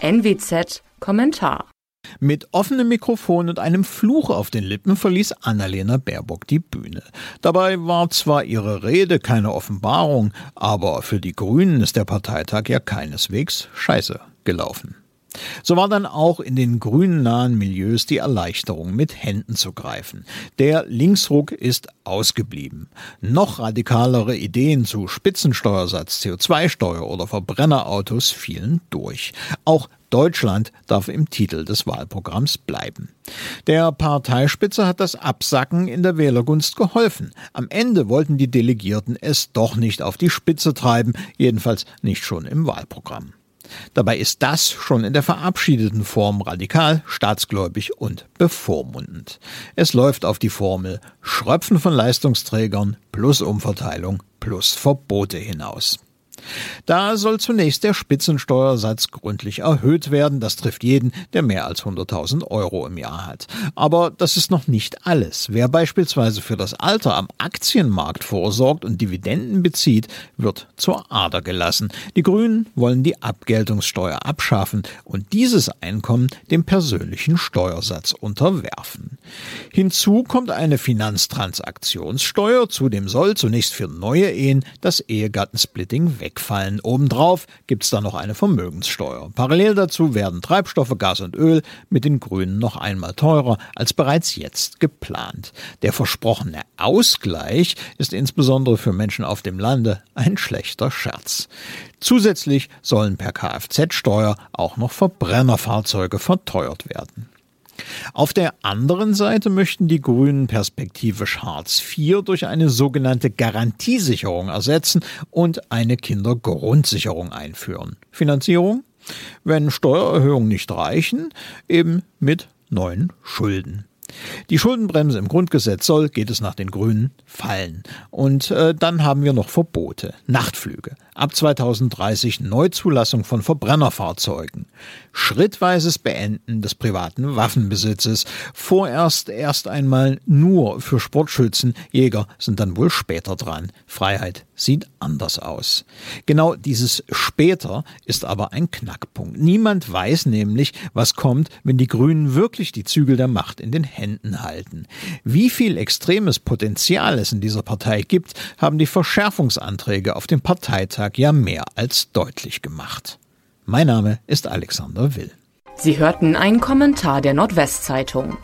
NWZ Kommentar mit offenem Mikrofon und einem Fluch auf den Lippen verließ Annalena Baerbock die Bühne. Dabei war zwar ihre Rede keine Offenbarung, aber für die Grünen ist der Parteitag ja keineswegs scheiße gelaufen. So war dann auch in den grünnahen Milieus die Erleichterung mit Händen zu greifen. Der Linksruck ist ausgeblieben. Noch radikalere Ideen zu Spitzensteuersatz, CO2-Steuer oder Verbrennerautos fielen durch. Auch Deutschland darf im Titel des Wahlprogramms bleiben. Der Parteispitze hat das Absacken in der Wählergunst geholfen. Am Ende wollten die Delegierten es doch nicht auf die Spitze treiben, jedenfalls nicht schon im Wahlprogramm. Dabei ist das schon in der verabschiedeten Form radikal, staatsgläubig und bevormundend. Es läuft auf die Formel Schröpfen von Leistungsträgern plus Umverteilung plus Verbote hinaus. Da soll zunächst der Spitzensteuersatz gründlich erhöht werden. Das trifft jeden, der mehr als 100.000 Euro im Jahr hat. Aber das ist noch nicht alles. Wer beispielsweise für das Alter am Aktienmarkt vorsorgt und Dividenden bezieht, wird zur Ader gelassen. Die Grünen wollen die Abgeltungssteuer abschaffen und dieses Einkommen dem persönlichen Steuersatz unterwerfen. Hinzu kommt eine Finanztransaktionssteuer. Zudem soll zunächst für neue Ehen das Ehegattensplitting weg wegfallen. Obendrauf gibt es dann noch eine Vermögenssteuer. Parallel dazu werden Treibstoffe, Gas und Öl mit den Grünen noch einmal teurer als bereits jetzt geplant. Der versprochene Ausgleich ist insbesondere für Menschen auf dem Lande ein schlechter Scherz. Zusätzlich sollen per Kfz-Steuer auch noch Verbrennerfahrzeuge verteuert werden. Auf der anderen Seite möchten die Grünen perspektivisch Hartz IV durch eine sogenannte Garantiesicherung ersetzen und eine Kindergrundsicherung einführen. Finanzierung? Wenn Steuererhöhungen nicht reichen, eben mit neuen Schulden. Die Schuldenbremse im Grundgesetz soll, geht es nach den Grünen, fallen. Und äh, dann haben wir noch Verbote, Nachtflüge, ab 2030 Neuzulassung von Verbrennerfahrzeugen, schrittweises Beenden des privaten Waffenbesitzes, vorerst erst einmal nur für Sportschützen, Jäger sind dann wohl später dran. Freiheit sieht anders aus. Genau dieses später ist aber ein Knackpunkt. Niemand weiß nämlich, was kommt, wenn die Grünen wirklich die Zügel der Macht in den Händen halten. Wie viel extremes Potenzial es in dieser Partei gibt, haben die Verschärfungsanträge auf dem Parteitag ja mehr als deutlich gemacht. Mein Name ist Alexander Will. Sie hörten einen Kommentar der Nordwestzeitung.